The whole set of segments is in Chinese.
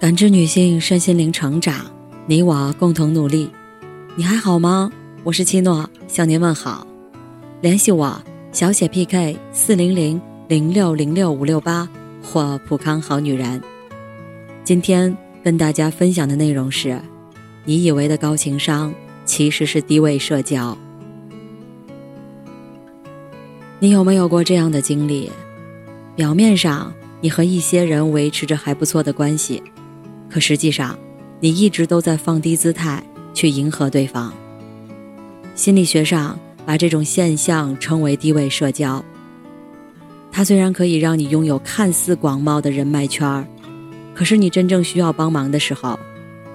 感知女性身心灵成长，你我共同努力。你还好吗？我是七诺，向您问好。联系我，小写 PK 四零零零六零六五六八或普康好女人。今天跟大家分享的内容是：你以为的高情商，其实是低位社交。你有没有过这样的经历？表面上你和一些人维持着还不错的关系。可实际上，你一直都在放低姿态去迎合对方。心理学上把这种现象称为低位社交。它虽然可以让你拥有看似广袤的人脉圈儿，可是你真正需要帮忙的时候，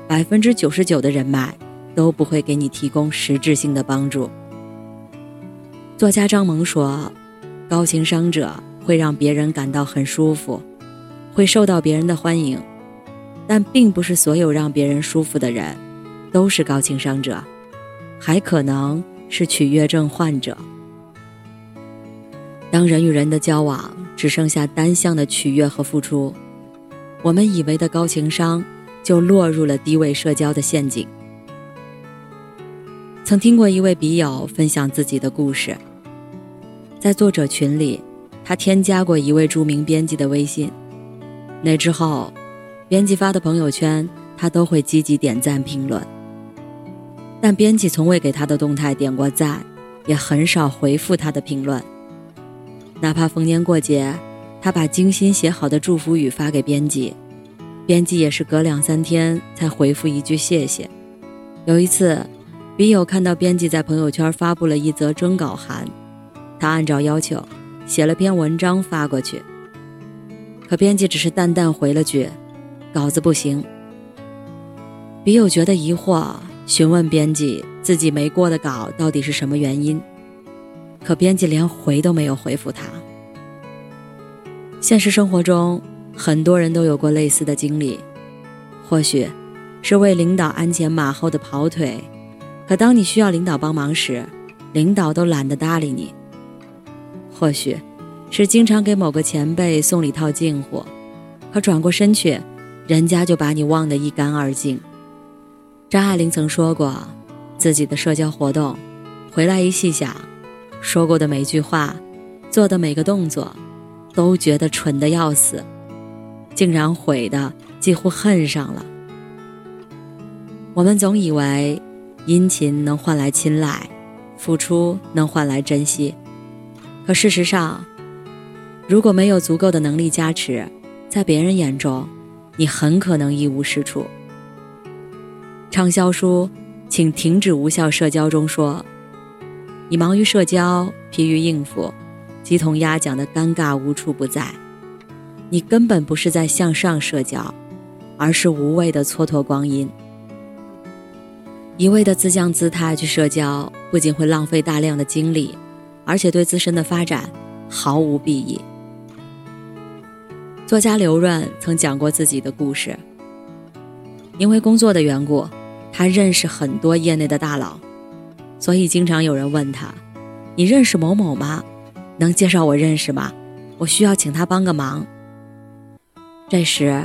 百分之九十九的人脉都不会给你提供实质性的帮助。作家张萌说：“高情商者会让别人感到很舒服，会受到别人的欢迎。”但并不是所有让别人舒服的人，都是高情商者，还可能是取悦症患者。当人与人的交往只剩下单向的取悦和付出，我们以为的高情商就落入了低位社交的陷阱。曾听过一位笔友分享自己的故事，在作者群里，他添加过一位著名编辑的微信，那之后。编辑发的朋友圈，他都会积极点赞评论。但编辑从未给他的动态点过赞，也很少回复他的评论。哪怕逢年过节，他把精心写好的祝福语发给编辑，编辑也是隔两三天才回复一句谢谢。有一次，笔友看到编辑在朋友圈发布了一则征稿函，他按照要求写了篇文章发过去，可编辑只是淡淡回了句。稿子不行，笔友觉得疑惑，询问编辑自己没过的稿到底是什么原因，可编辑连回都没有回复他。现实生活中，很多人都有过类似的经历，或许是为领导鞍前马后的跑腿，可当你需要领导帮忙时，领导都懒得搭理你；或许是经常给某个前辈送礼套近乎，可转过身去。人家就把你忘得一干二净。张爱玲曾说过，自己的社交活动，回来一细想，说过的每句话，做的每个动作，都觉得蠢的要死，竟然毁的几乎恨上了。我们总以为，殷勤能换来青睐，付出能换来珍惜，可事实上，如果没有足够的能力加持，在别人眼中。你很可能一无是处。畅销书《请停止无效社交》中说：“你忙于社交，疲于应付，鸡同鸭讲的尴尬无处不在。你根本不是在向上社交，而是无谓的蹉跎光阴。一味的自降姿态去社交，不仅会浪费大量的精力，而且对自身的发展毫无裨益。”作家刘润曾讲过自己的故事。因为工作的缘故，他认识很多业内的大佬，所以经常有人问他：“你认识某某吗？能介绍我认识吗？我需要请他帮个忙。”这时，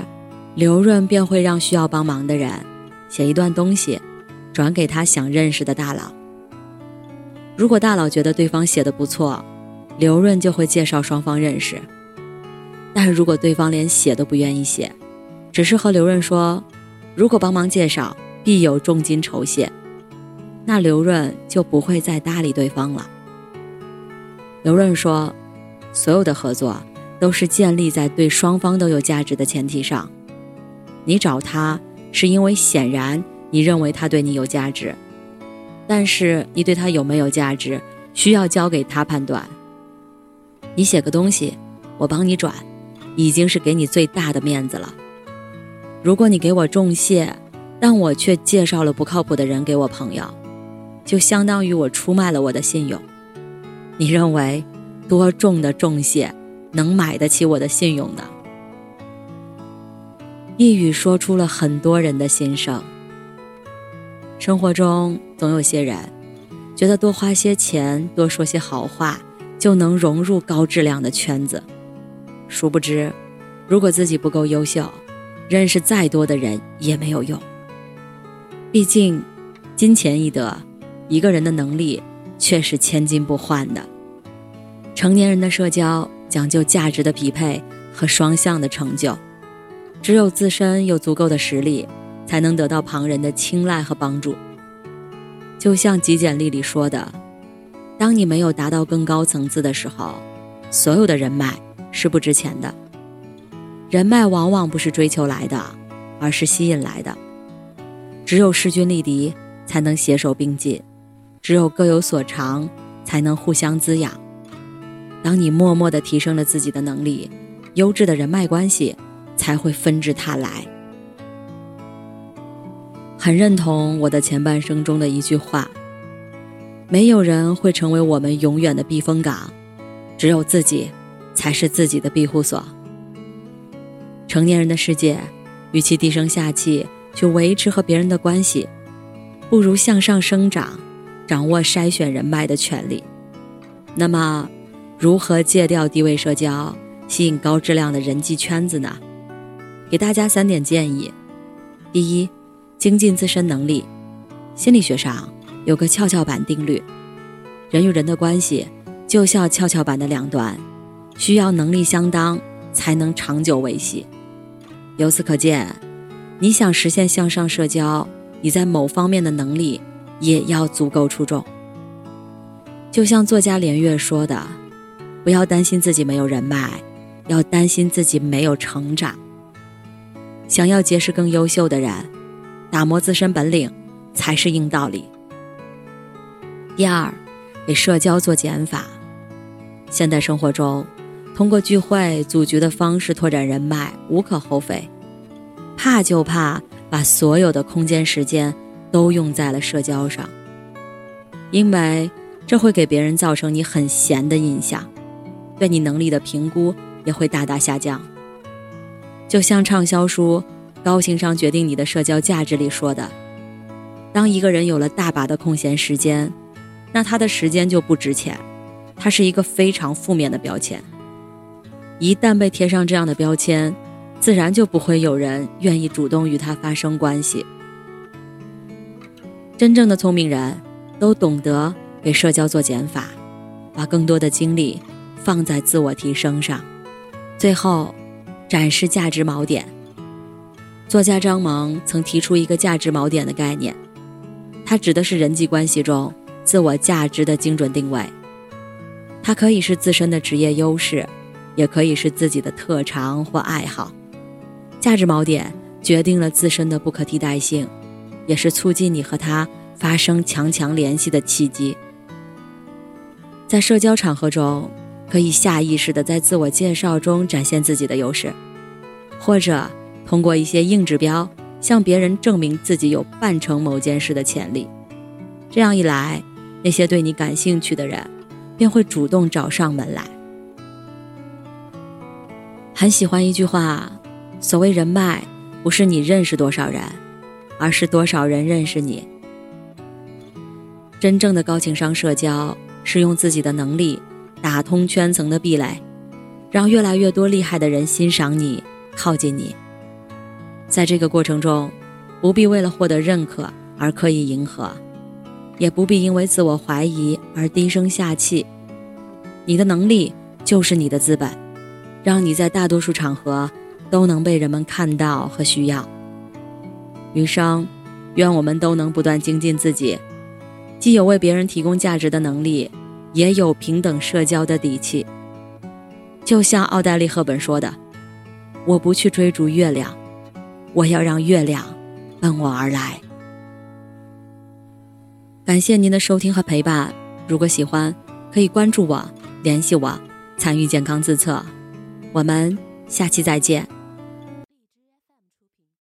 刘润便会让需要帮忙的人写一段东西，转给他想认识的大佬。如果大佬觉得对方写的不错，刘润就会介绍双方认识。但如果对方连写都不愿意写，只是和刘润说，如果帮忙介绍，必有重金酬谢，那刘润就不会再搭理对方了。刘润说，所有的合作都是建立在对双方都有价值的前提上。你找他是因为显然你认为他对你有价值，但是你对他有没有价值，需要交给他判断。你写个东西，我帮你转。已经是给你最大的面子了。如果你给我重谢，但我却介绍了不靠谱的人给我朋友，就相当于我出卖了我的信用。你认为多重的重谢能买得起我的信用呢？一语说出了很多人的心声。生活中总有些人觉得多花些钱、多说些好话，就能融入高质量的圈子。殊不知，如果自己不够优秀，认识再多的人也没有用。毕竟，金钱易得，一个人的能力却是千金不换的。成年人的社交讲究价值的匹配和双向的成就，只有自身有足够的实力，才能得到旁人的青睐和帮助。就像极简历里说的：“当你没有达到更高层次的时候，所有的人脉是不值钱的。人脉往往不是追求来的，而是吸引来的。只有势均力敌，才能携手并进；只有各有所长，才能互相滋养。当你默默地提升了自己的能力，优质的人脉关系才会纷至沓来。”很认同我的前半生中的一句话：“没有人会成为我们永远的避风港，只有自己才是自己的庇护所。”成年人的世界，与其低声下气去维持和别人的关系，不如向上生长，掌握筛选人脉的权利。那么，如何戒掉低位社交，吸引高质量的人际圈子呢？给大家三点建议：第一。精进自身能力，心理学上有个跷跷板定律：人与人的关系就像跷跷板的两端，需要能力相当才能长久维系。由此可见，你想实现向上社交，你在某方面的能力也要足够出众。就像作家连岳说的：“不要担心自己没有人脉，要担心自己没有成长。想要结识更优秀的人。”打磨自身本领，才是硬道理。第二，给社交做减法。现代生活中，通过聚会、组局的方式拓展人脉，无可厚非。怕就怕把所有的空间、时间都用在了社交上，因为这会给别人造成你很闲的印象，对你能力的评估也会大大下降。就像畅销书。高情商决定你的社交价值里说的，当一个人有了大把的空闲时间，那他的时间就不值钱，他是一个非常负面的标签。一旦被贴上这样的标签，自然就不会有人愿意主动与他发生关系。真正的聪明人都懂得给社交做减法，把更多的精力放在自我提升上，最后展示价值锚点。作家张萌曾提出一个价值锚点的概念，它指的是人际关系中自我价值的精准定位。它可以是自身的职业优势，也可以是自己的特长或爱好。价值锚点决定了自身的不可替代性，也是促进你和他发生强强联系的契机。在社交场合中，可以下意识地在自我介绍中展现自己的优势，或者。通过一些硬指标向别人证明自己有办成某件事的潜力，这样一来，那些对你感兴趣的人便会主动找上门来。很喜欢一句话：所谓人脉，不是你认识多少人，而是多少人认识你。真正的高情商社交是用自己的能力打通圈层的壁垒，让越来越多厉害的人欣赏你、靠近你。在这个过程中，不必为了获得认可而刻意迎合，也不必因为自我怀疑而低声下气。你的能力就是你的资本，让你在大多数场合都能被人们看到和需要。余生，愿我们都能不断精进自己，既有为别人提供价值的能力，也有平等社交的底气。就像奥黛丽·赫本说的：“我不去追逐月亮。”我要让月亮奔我而来。感谢您的收听和陪伴。如果喜欢，可以关注我、联系我、参与健康自测。我们下期再见。